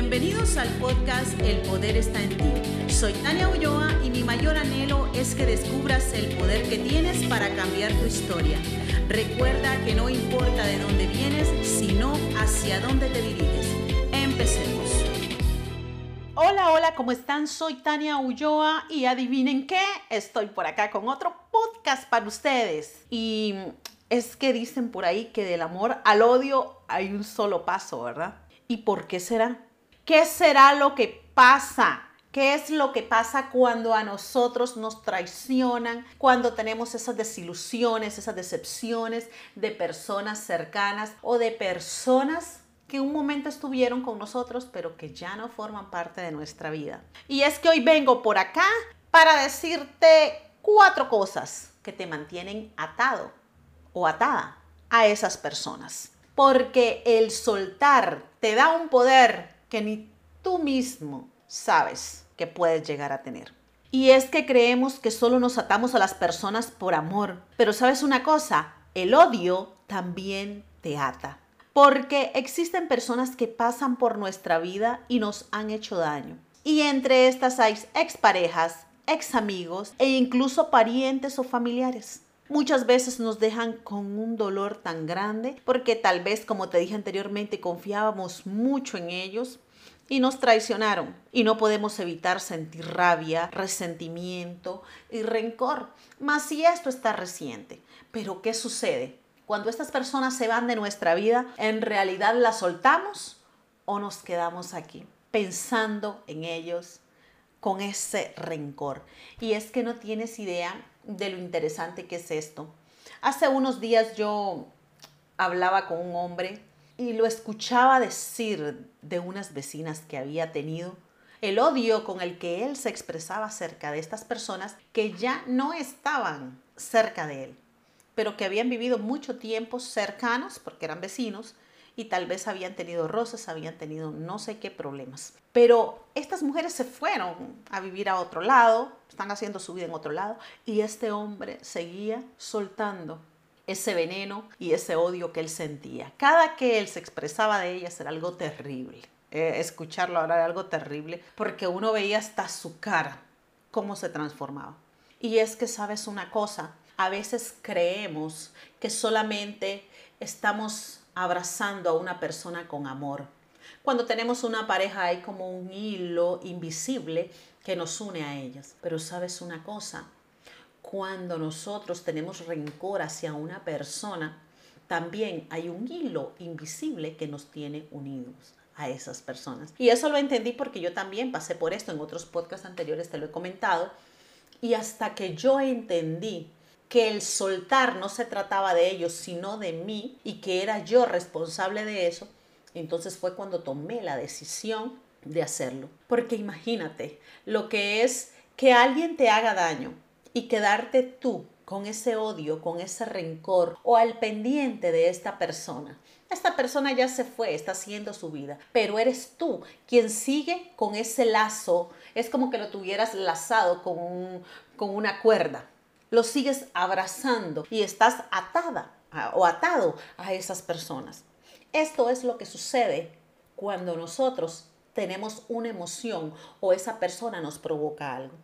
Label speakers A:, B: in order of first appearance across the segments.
A: Bienvenidos al podcast El Poder está en ti. Soy Tania Ulloa y mi mayor anhelo es que descubras el poder que tienes para cambiar tu historia. Recuerda que no importa de dónde vienes, sino hacia dónde te diriges. Empecemos. Hola, hola, ¿cómo están? Soy Tania Ulloa y adivinen qué, estoy por acá con otro podcast para ustedes. Y es que dicen por ahí que del amor al odio hay un solo paso, ¿verdad? ¿Y por qué será? ¿Qué será lo que pasa? ¿Qué es lo que pasa cuando a nosotros nos traicionan, cuando tenemos esas desilusiones, esas decepciones de personas cercanas o de personas que un momento estuvieron con nosotros pero que ya no forman parte de nuestra vida? Y es que hoy vengo por acá para decirte cuatro cosas que te mantienen atado o atada a esas personas. Porque el soltar te da un poder que ni tú mismo sabes que puedes llegar a tener. Y es que creemos que solo nos atamos a las personas por amor. Pero sabes una cosa, el odio también te ata. Porque existen personas que pasan por nuestra vida y nos han hecho daño. Y entre estas hay exparejas, ex amigos e incluso parientes o familiares muchas veces nos dejan con un dolor tan grande porque tal vez, como te dije anteriormente, confiábamos mucho en ellos y nos traicionaron y no podemos evitar sentir rabia, resentimiento y rencor. Más si esto está reciente. Pero ¿qué sucede? Cuando estas personas se van de nuestra vida, ¿en realidad las soltamos o nos quedamos aquí pensando en ellos con ese rencor? Y es que no tienes idea de lo interesante que es esto. Hace unos días yo hablaba con un hombre y lo escuchaba decir de unas vecinas que había tenido el odio con el que él se expresaba acerca de estas personas que ya no estaban cerca de él, pero que habían vivido mucho tiempo cercanos porque eran vecinos y tal vez habían tenido roces, habían tenido no sé qué problemas. Pero estas mujeres se fueron a vivir a otro lado, están haciendo su vida en otro lado, y este hombre seguía soltando ese veneno y ese odio que él sentía. Cada que él se expresaba de ellas era algo terrible. Eh, escucharlo ahora era algo terrible, porque uno veía hasta su cara, cómo se transformaba. Y es que sabes una cosa, a veces creemos que solamente estamos abrazando a una persona con amor. Cuando tenemos una pareja hay como un hilo invisible que nos une a ellas. Pero sabes una cosa, cuando nosotros tenemos rencor hacia una persona, también hay un hilo invisible que nos tiene unidos a esas personas. Y eso lo entendí porque yo también pasé por esto en otros podcasts anteriores, te lo he comentado. Y hasta que yo entendí que el soltar no se trataba de ellos, sino de mí y que era yo responsable de eso, entonces fue cuando tomé la decisión de hacerlo. Porque imagínate lo que es que alguien te haga daño y quedarte tú con ese odio, con ese rencor o al pendiente de esta persona. Esta persona ya se fue, está haciendo su vida, pero eres tú quien sigue con ese lazo. Es como que lo tuvieras lazado con, con una cuerda lo sigues abrazando y estás atada o atado a esas personas. Esto es lo que sucede cuando nosotros tenemos una emoción o esa persona nos provoca algo.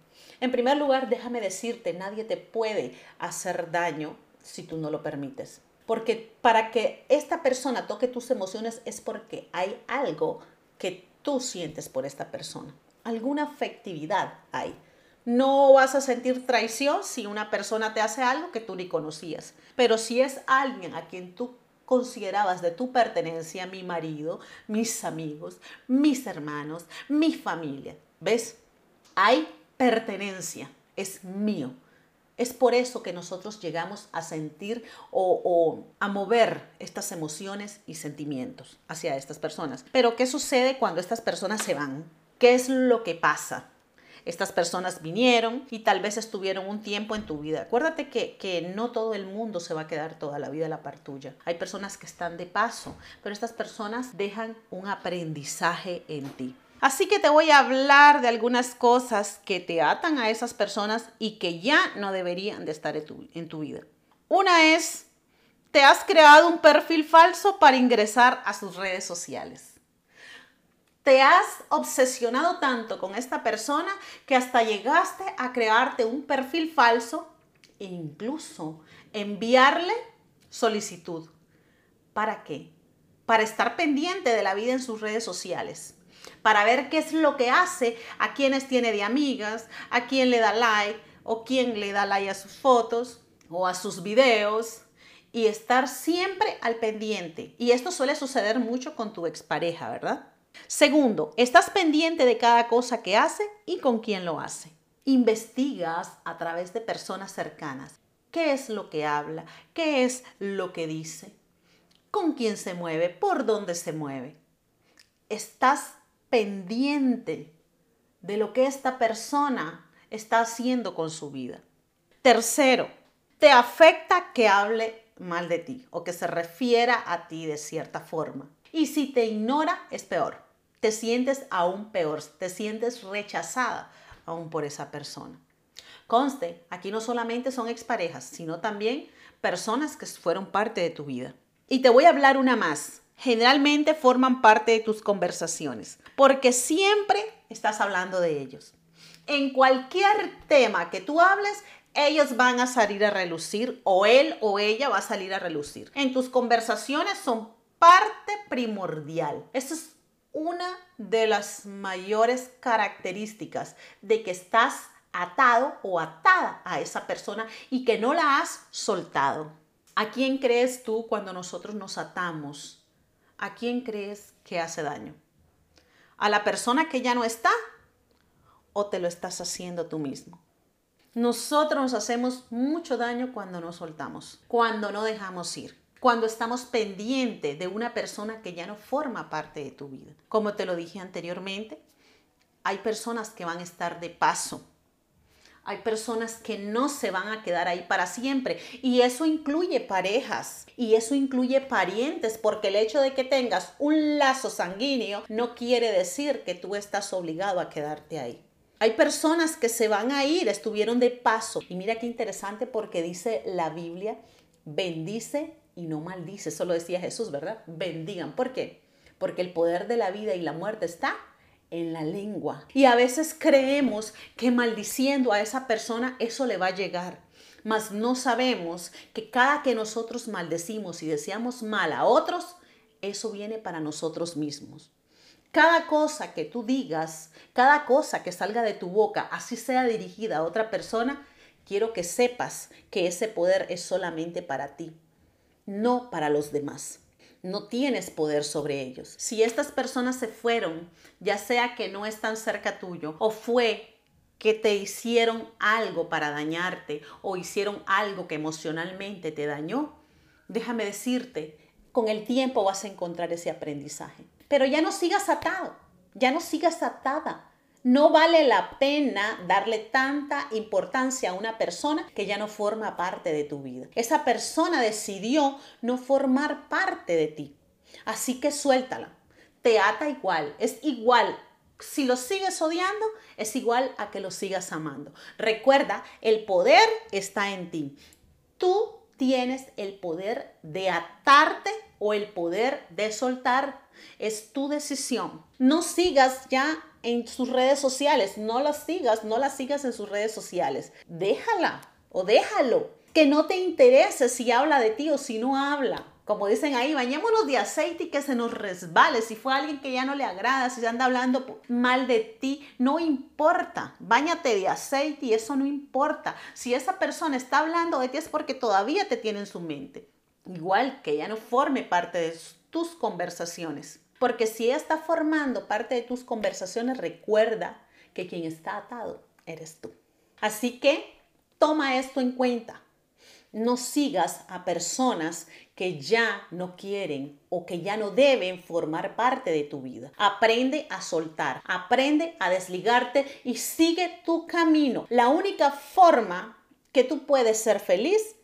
A: En primer lugar, déjame decirte, nadie te puede hacer daño si tú no lo permites. Porque para que esta persona toque tus emociones es porque hay algo que tú sientes por esta persona. Alguna afectividad hay. No vas a sentir traición si una persona te hace algo que tú ni conocías. Pero si es alguien a quien tú considerabas de tu pertenencia, mi marido, mis amigos, mis hermanos, mi familia, ¿ves? Hay pertenencia, es mío. Es por eso que nosotros llegamos a sentir o, o, a mover estas emociones y sentimientos hacia estas personas. Pero ¿qué sucede cuando estas personas se van? ¿Qué es lo que pasa? Estas personas vinieron y tal vez estuvieron un tiempo en tu vida. Acuérdate que, que no todo el mundo se va a quedar toda la vida a la par tuya. Hay personas que están de paso, pero estas personas dejan un aprendizaje en ti. Así que te voy a hablar de algunas cosas que te atan a esas personas y que ya no deberían de estar en tu, en tu vida. Una es, te has creado un perfil falso para ingresar a sus redes sociales. Te has obsesionado tanto con esta persona que hasta llegaste a crearte un perfil falso e incluso enviarle solicitud. ¿Para qué? Para estar pendiente de la vida en sus redes sociales para ver qué es lo que hace, a quienes tiene de amigas, a quién le da like o quién le da like a sus fotos o a sus videos y estar siempre al pendiente. Y esto suele suceder mucho con tu expareja, ¿verdad? Segundo, estás pendiente de cada cosa que hace y con quién lo hace. Investigas a través de personas cercanas. ¿Qué es lo que habla? ¿Qué es lo que dice? ¿Con quién se mueve? ¿Por dónde se mueve? Estás pendiente de lo que esta persona está haciendo con su vida. Tercero, te afecta que hable mal de ti o que se refiera a ti de cierta forma. Y si te ignora, es peor. Te sientes aún peor, te sientes rechazada aún por esa persona. Conste, aquí no solamente son exparejas, sino también personas que fueron parte de tu vida. Y te voy a hablar una más. Generalmente forman parte de tus conversaciones, porque siempre estás hablando de ellos. En cualquier tema que tú hables, ellos van a salir a relucir o él o ella va a salir a relucir. En tus conversaciones son parte primordial. Esa es una de las mayores características de que estás atado o atada a esa persona y que no la has soltado. ¿A quién crees tú cuando nosotros nos atamos? ¿A quién crees que hace daño? ¿A la persona que ya no está? ¿O te lo estás haciendo tú mismo? Nosotros nos hacemos mucho daño cuando nos soltamos, cuando no dejamos ir, cuando estamos pendientes de una persona que ya no forma parte de tu vida. Como te lo dije anteriormente, hay personas que van a estar de paso. Hay personas que no se van a quedar ahí para siempre. Y eso incluye parejas. Y eso incluye parientes. Porque el hecho de que tengas un lazo sanguíneo no quiere decir que tú estás obligado a quedarte ahí. Hay personas que se van a ir, estuvieron de paso. Y mira qué interesante porque dice la Biblia, bendice y no maldice. Eso lo decía Jesús, ¿verdad? Bendigan. ¿Por qué? Porque el poder de la vida y la muerte está en la lengua. Y a veces creemos que maldiciendo a esa persona eso le va a llegar. Mas no sabemos que cada que nosotros maldecimos y deseamos mal a otros, eso viene para nosotros mismos. Cada cosa que tú digas, cada cosa que salga de tu boca, así sea dirigida a otra persona, quiero que sepas que ese poder es solamente para ti, no para los demás. No tienes poder sobre ellos. Si estas personas se fueron, ya sea que no están cerca tuyo o fue que te hicieron algo para dañarte o hicieron algo que emocionalmente te dañó, déjame decirte, con el tiempo vas a encontrar ese aprendizaje. Pero ya no sigas atado, ya no sigas atada. No vale la pena darle tanta importancia a una persona que ya no forma parte de tu vida. Esa persona decidió no formar parte de ti. Así que suéltala. Te ata igual. Es igual. Si lo sigues odiando, es igual a que lo sigas amando. Recuerda, el poder está en ti. Tú tienes el poder de atarte o el poder de soltar es tu decisión. No sigas ya en sus redes sociales, no la sigas, no la sigas en sus redes sociales. Déjala o déjalo. Que no te interese si habla de ti o si no habla. Como dicen ahí, bañémonos de aceite y que se nos resbale. Si fue alguien que ya no le agrada, si anda hablando mal de ti, no importa. Báñate de aceite y eso no importa. Si esa persona está hablando de ti es porque todavía te tiene en su mente. Igual que ya no forme parte de tus conversaciones. Porque si está formando parte de tus conversaciones, recuerda que quien está atado eres tú. Así que toma esto en cuenta. No sigas a personas que ya no quieren o que ya no deben formar parte de tu vida. Aprende a soltar, aprende a desligarte y sigue tu camino. La única forma que tú puedes ser feliz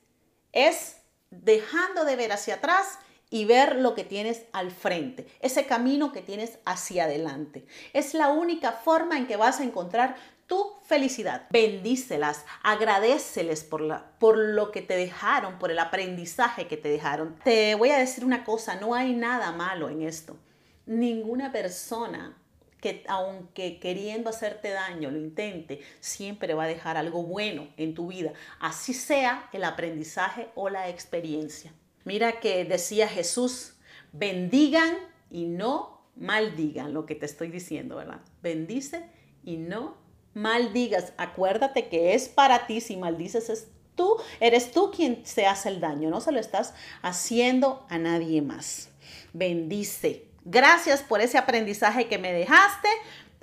A: es dejando de ver hacia atrás y ver lo que tienes al frente, ese camino que tienes hacia adelante. Es la única forma en que vas a encontrar tu felicidad. Bendícelas, agradeceles por, la, por lo que te dejaron, por el aprendizaje que te dejaron. Te voy a decir una cosa, no hay nada malo en esto. Ninguna persona que aunque queriendo hacerte daño lo intente, siempre va a dejar algo bueno en tu vida, así sea el aprendizaje o la experiencia. Mira que decía Jesús, bendigan y no maldigan lo que te estoy diciendo, ¿verdad? Bendice y no maldigas. Acuérdate que es para ti, si maldices es tú, eres tú quien se hace el daño, no se lo estás haciendo a nadie más. Bendice. Gracias por ese aprendizaje que me dejaste.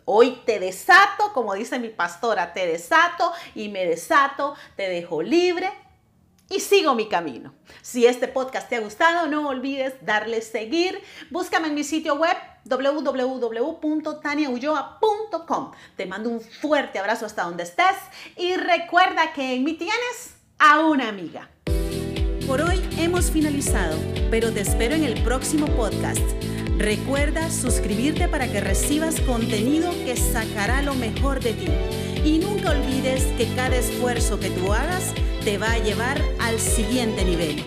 A: Hoy te desato, como dice mi pastora, te desato y me desato, te dejo libre y sigo mi camino. Si este podcast te ha gustado, no olvides darle seguir. Búscame en mi sitio web www.taniaulloa.com. Te mando un fuerte abrazo hasta donde estés y recuerda que en mí tienes a una amiga.
B: Por hoy hemos finalizado, pero te espero en el próximo podcast. Recuerda suscribirte para que recibas contenido que sacará lo mejor de ti. Y nunca olvides que cada esfuerzo que tú hagas te va a llevar al siguiente nivel.